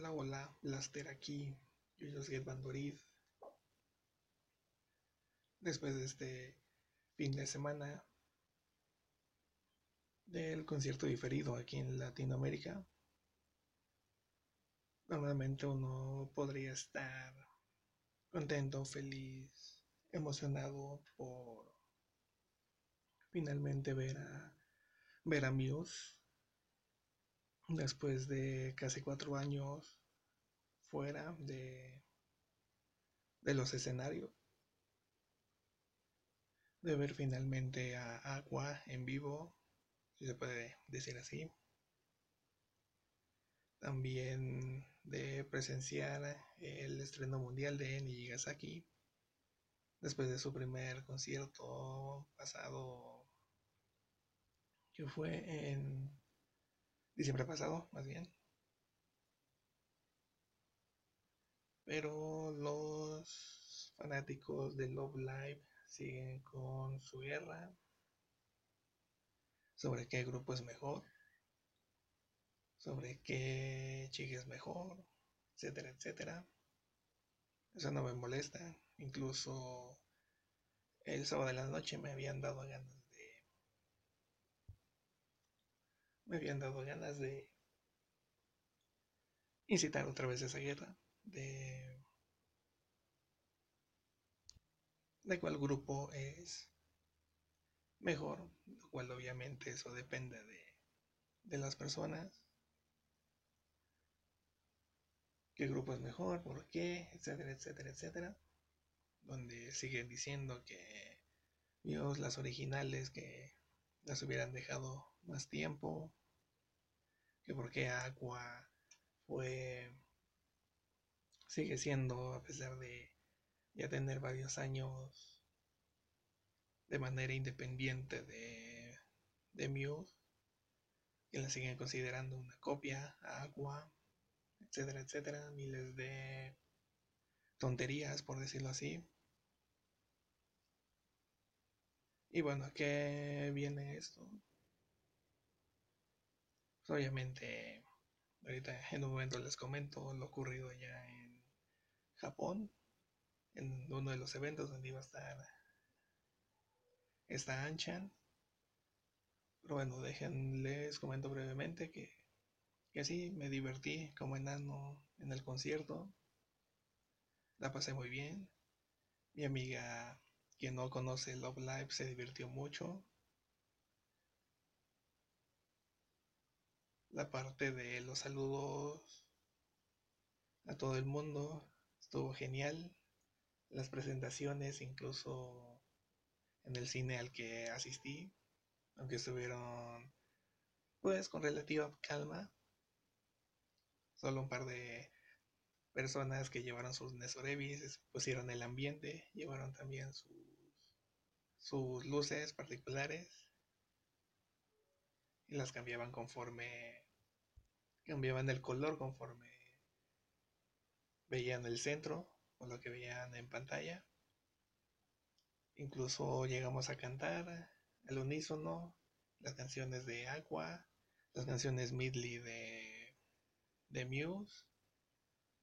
Hola, hola, Blaster aquí, yo soy Bandorid. Después de este fin de semana del concierto diferido aquí en Latinoamérica, normalmente uno podría estar contento, feliz, emocionado por finalmente ver a ver a Muse después de casi cuatro años fuera de, de los escenarios, de ver finalmente a Aqua en vivo, si se puede decir así. También de presenciar el estreno mundial de Nijigasaki después de su primer concierto pasado, que fue en diciembre pasado, más bien. Pero los fanáticos de Love Live siguen con su guerra sobre qué grupo es mejor, sobre qué chica es mejor, etcétera, etcétera. Eso no me molesta. Incluso el sábado de la noche me habían dado ganas me habían dado ganas de incitar otra vez esa guerra, de, de cuál grupo es mejor, lo cual obviamente eso depende de, de las personas, qué grupo es mejor, por qué, etcétera, etcétera, etcétera, donde siguen diciendo que Dios, las originales, que las hubieran dejado más tiempo, que porque Aqua fue sigue siendo a pesar de ya tener varios años de manera independiente de, de Muse que la siguen considerando una copia a Aqua etcétera etcétera miles de tonterías por decirlo así y bueno ¿a qué viene esto? Obviamente, ahorita en un momento les comento lo ocurrido allá en Japón, en uno de los eventos donde iba a estar esta Anchan. Pero bueno, déjenles comento brevemente que, que sí, me divertí como enano en el concierto. La pasé muy bien. Mi amiga, quien no conoce Love Live, se divirtió mucho. La parte de los saludos a todo el mundo. Estuvo genial. Las presentaciones, incluso en el cine al que asistí, aunque estuvieron pues con relativa calma. Solo un par de personas que llevaron sus Nesorevis, pusieron el ambiente, llevaron también sus, sus luces particulares y las cambiaban conforme cambiaban el color conforme veían el centro o lo que veían en pantalla. Incluso llegamos a cantar al unísono las canciones de Aqua, las canciones Midley de, de Muse.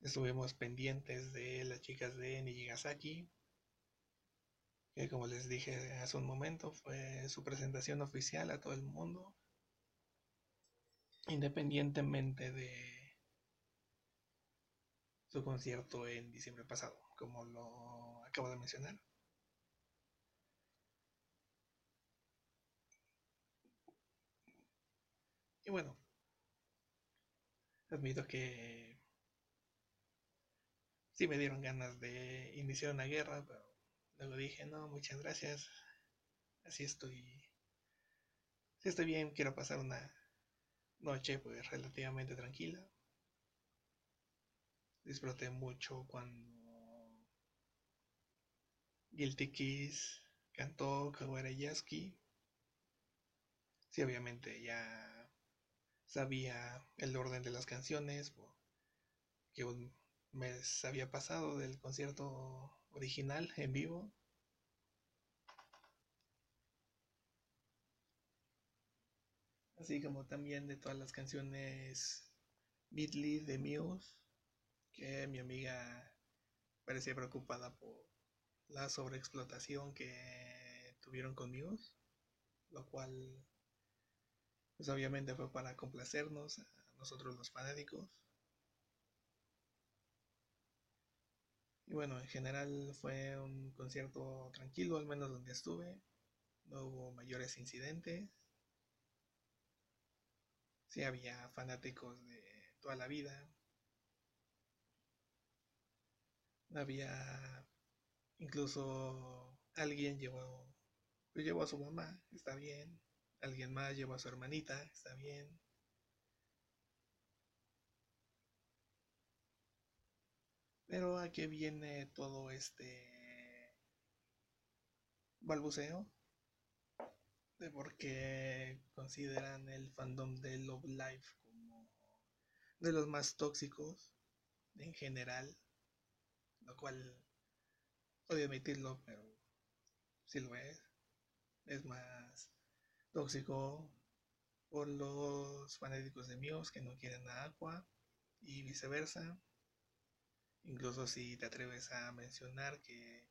Estuvimos pendientes de las chicas de Nijigasaki, que como les dije hace un momento fue su presentación oficial a todo el mundo independientemente de su concierto en diciembre pasado, como lo acabo de mencionar. Y bueno, admito que sí me dieron ganas de iniciar una guerra, pero luego dije, no, muchas gracias, así estoy, si estoy bien, quiero pasar una noche pues relativamente tranquila. Disfruté mucho cuando Guilty Kiss cantó Yaski. Sí, obviamente ya sabía el orden de las canciones que un mes había pasado del concierto original en vivo así como también de todas las canciones Beatley de Muse, que mi amiga parecía preocupada por la sobreexplotación que tuvieron conmigo, lo cual pues obviamente fue para complacernos a nosotros los fanáticos. Y bueno, en general fue un concierto tranquilo, al menos donde estuve. No hubo mayores incidentes. Sí había fanáticos de toda la vida. Había incluso alguien llevó, pues llevó a su mamá, está bien. Alguien más llevó a su hermanita, está bien. Pero a qué viene todo este balbuceo de por qué consideran el fandom de Love Life como de los más tóxicos en general, lo cual odio admitirlo, pero sí lo es. Es más tóxico por los fanáticos de Muse que no quieren a Aqua y viceversa. Incluso si te atreves a mencionar que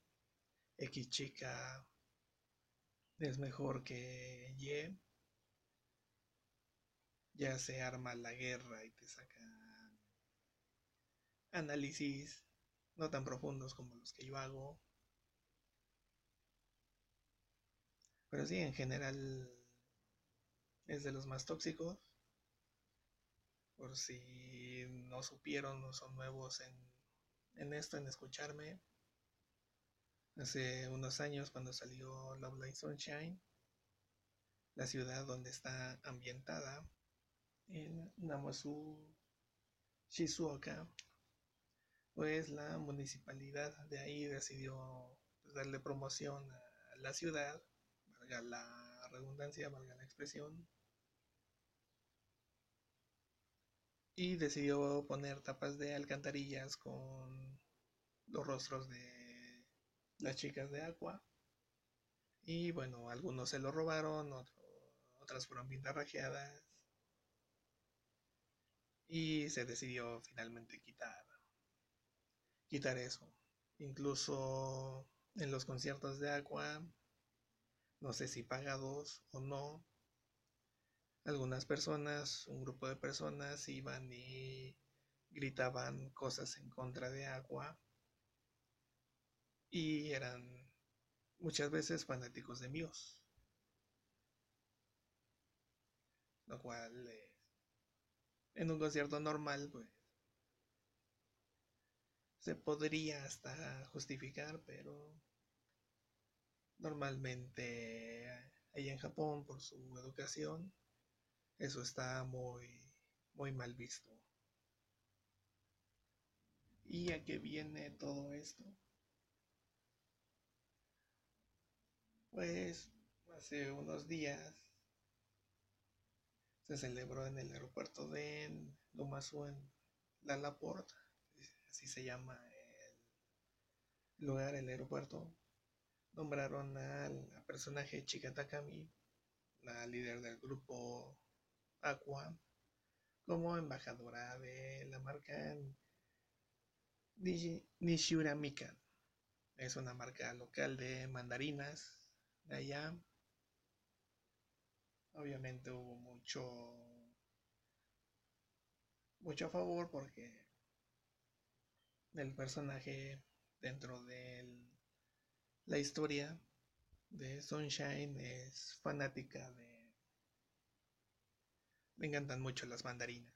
X chica es mejor que Y, ya se arma la guerra y te sacan análisis no tan profundos como los que yo hago. Pero sí, en general es de los más tóxicos. Por si no supieron o son nuevos en en esto, en escucharme. Hace unos años cuando salió Love Light Sunshine, la ciudad donde está ambientada, en Namazu, Shizuoka, pues la municipalidad de ahí decidió pues, darle promoción a la ciudad, valga la redundancia, valga la expresión, y decidió poner tapas de alcantarillas con los rostros de las chicas de Aqua. Y bueno, algunos se lo robaron, otras fueron pintarrajeadas. Y se decidió finalmente quitar, quitar eso. Incluso en los conciertos de Aqua, no sé si pagados o no, algunas personas, un grupo de personas iban y gritaban cosas en contra de agua y eran muchas veces fanáticos de míos. Lo cual eh, en un concierto normal pues se podría hasta justificar, pero normalmente ahí en Japón por su educación eso está muy, muy mal visto. ¿Y a qué viene todo esto? Pues hace unos días se celebró en el aeropuerto de Domasu en La Laporte, así se llama el lugar, el aeropuerto. Nombraron al personaje Chika Takami, la líder del grupo Aqua como embajadora de la marca Nishura Mikan. Es una marca local de mandarinas de allá. Obviamente hubo mucho mucho a favor porque el personaje dentro de la historia de Sunshine es fanática de le encantan mucho las mandarinas.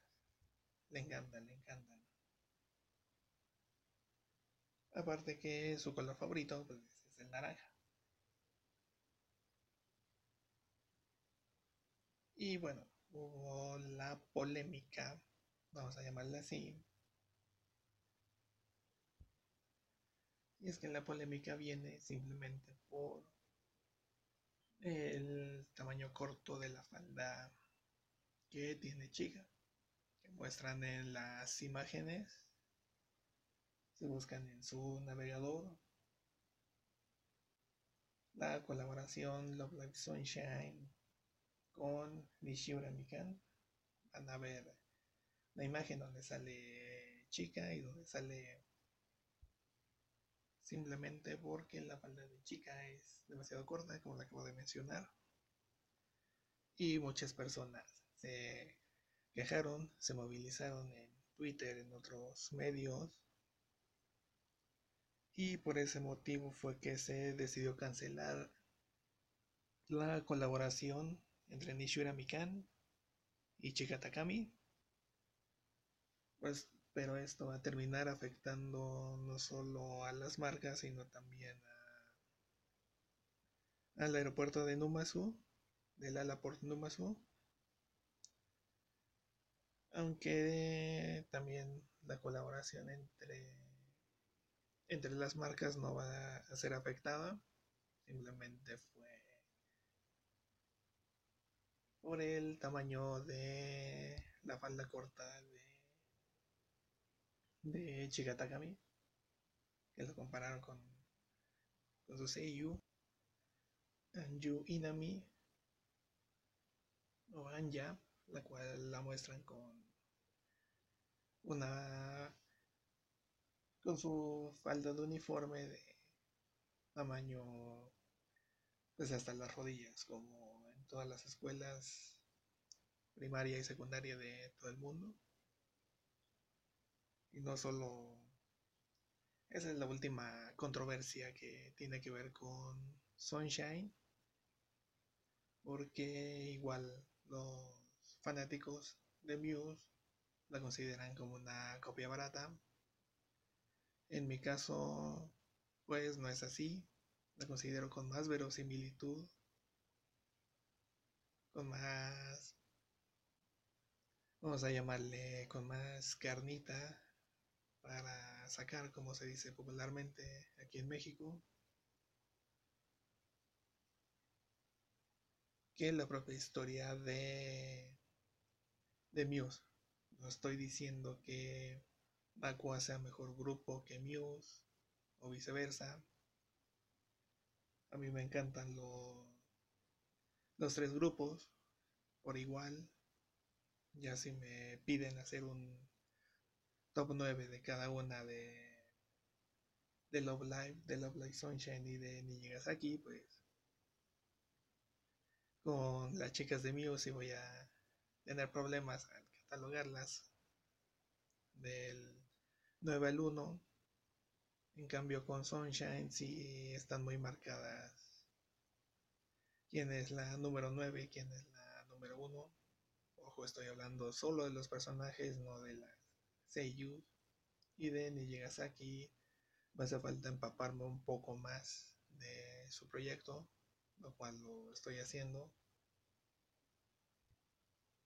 Le encantan, le encantan. Aparte que su color favorito pues, es el naranja. Y bueno, hubo la polémica, vamos a llamarla así. Y es que la polémica viene simplemente por el tamaño corto de la falda que tiene chica, que muestran en las imágenes, se buscan en su navegador. La colaboración Love Life Sunshine con Nishura Mikan. Van a ver la imagen donde sale chica y donde sale simplemente porque la falda de chica es demasiado corta, como la acabo de mencionar. Y muchas personas se quejaron, se movilizaron en Twitter, en otros medios. Y por ese motivo fue que se decidió cancelar la colaboración entre Nishura Mikan y Chika Takami. Pues, pero esto va a terminar afectando no solo a las marcas, sino también al aeropuerto de Numazu, del Alaport Numazu. Aunque también la colaboración entre, entre las marcas no va a ser afectada. Simplemente fue por el tamaño de la falda corta de, de que lo compararon con, con su Seiyu, Anju Inami o Anja, la cual la muestran con una con su falda de uniforme de tamaño pues hasta las rodillas como todas las escuelas primaria y secundaria de todo el mundo. Y no solo... Esa es la última controversia que tiene que ver con Sunshine. Porque igual los fanáticos de Muse la consideran como una copia barata. En mi caso, pues no es así. La considero con más verosimilitud con más, vamos a llamarle, con más carnita para sacar, como se dice popularmente aquí en México, que la propia historia de, de Muse. No estoy diciendo que Aqua sea mejor grupo que Muse o viceversa. A mí me encantan los los tres grupos por igual. Ya si me piden hacer un top 9 de cada una de, de Love Live, de Love Live Sunshine y de Nijigasaki, pues con las chicas de Muse si voy a tener problemas al catalogarlas del 9 al 1. En cambio con Sunshine sí están muy marcadas quién es la número 9 y quién es la número 1. Ojo, estoy hablando solo de los personajes, no de las Seiyu. Y de Nijigasaki me hace falta empaparme un poco más de su proyecto, lo cual lo estoy haciendo.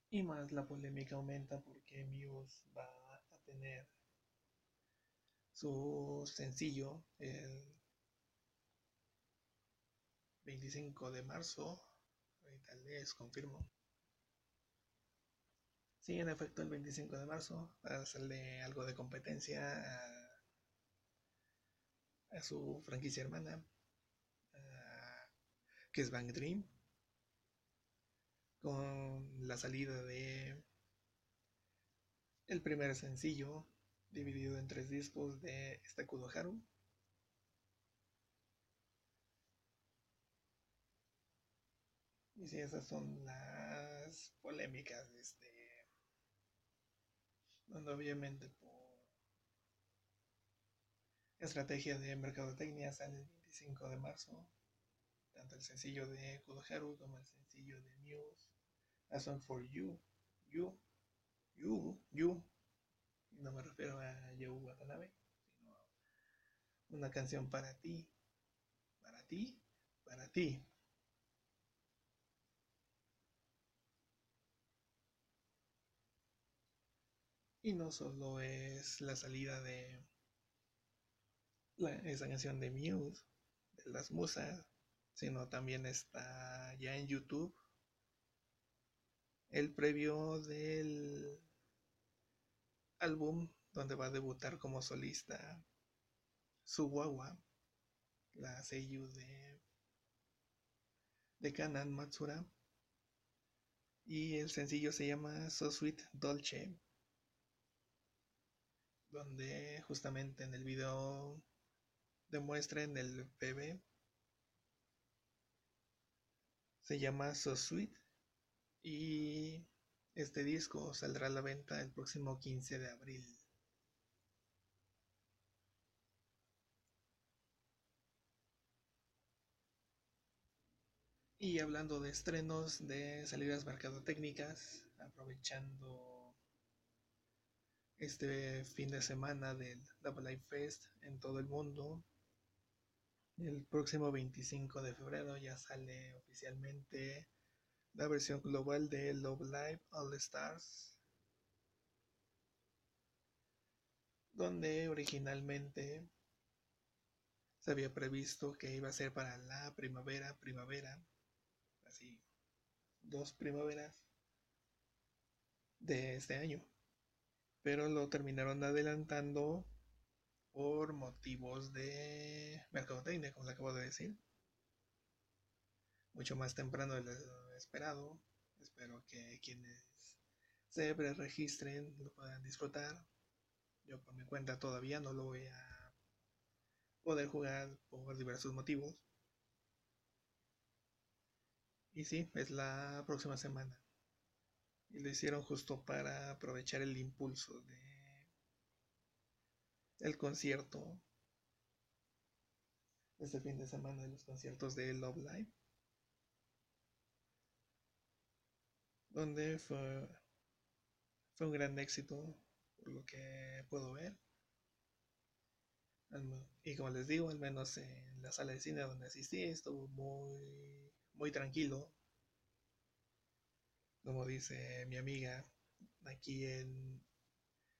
Y más la polémica aumenta porque Muse va a tener su sencillo, el 25 de marzo. Ahorita les confirmo. Sí, en efecto, el 25 de marzo, hacerle algo de competencia a, su franquicia hermana, que es Bang Dream, con la salida de el primer sencillo dividido en tres discos de Stakudo Haru Y sí, esas son las polémicas, este, donde obviamente por estrategia de mercadotecnia sale el 25 de marzo, tanto el sencillo de Kudoharu como el sencillo de Muse, A Song for You, You, You, You, y no me refiero a Yau Watanabe, sino una canción para ti, para ti, para ti. Y no solo es la salida de esa canción de Muse, de las musas, sino también está ya en YouTube el previo del álbum donde va a debutar como solista Suwawa, la seiyuu de, de Kanan Matsura. Y el sencillo se llama So Sweet Dolce. Donde justamente en el video demuestren el PB se llama So Sweet y este disco saldrá a la venta el próximo 15 de abril. Y hablando de estrenos, de salidas mercadotécnicas, aprovechando este fin de semana del Double Life Fest en todo el mundo, el próximo 25 de febrero ya sale oficialmente la versión global de Love Live All Stars, donde originalmente se había previsto que iba a ser para la primavera, primavera, así, dos primaveras de este año, pero lo terminaron adelantando por motivos de mercadotecnia, como le acabo de decir. Mucho más temprano de lo esperado. Espero que quienes se registren lo puedan disfrutar. Yo por mi cuenta todavía no lo voy a poder jugar por diversos motivos. Y sí, es la próxima semana. Y lo hicieron justo para aprovechar el impulso de el concierto este fin de semana de los conciertos de Love Live donde fue fue un gran éxito por lo que puedo ver. Y como les digo al menos en la sala de cine donde asistí estuvo muy muy tranquilo como dice mi amiga aquí en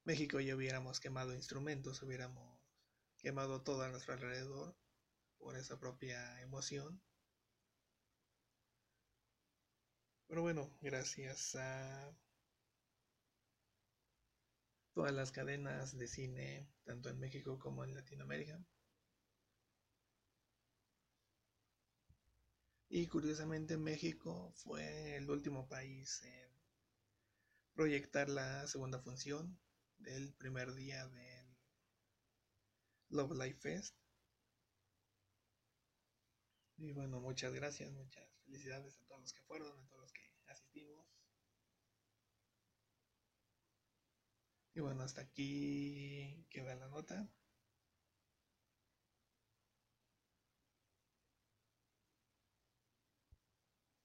México ya hubiéramos quemado instrumentos, hubiéramos quemado todo a nuestro alrededor por esa propia emoción. Pero bueno, gracias a todas las cadenas de cine, tanto en México como en Latinoamérica. Y curiosamente México fue el último país en proyectar la segunda función del primer día del Love Life Fest. Y bueno, muchas gracias, muchas felicidades a todos los que fueron, a todos los que asistimos. Y bueno, hasta aquí queda la nota.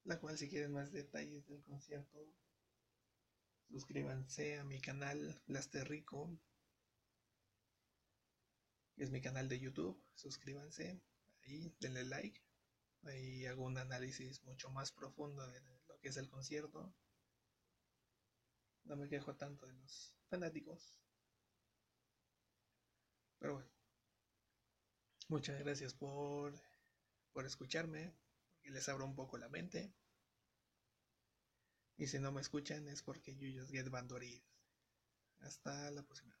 La cual si quieren más detalles del concierto Suscríbanse a mi canal Blaster Rico, que es mi canal de YouTube. Suscríbanse ahí, denle like. Ahí hago un análisis mucho más profundo de lo que es el concierto. No me quejo tanto de los fanáticos. Pero bueno. Muchas gracias por, por escucharme. Les abro un poco la mente. Y si no me escuchan es porque you just get bandorid. Hasta la próxima.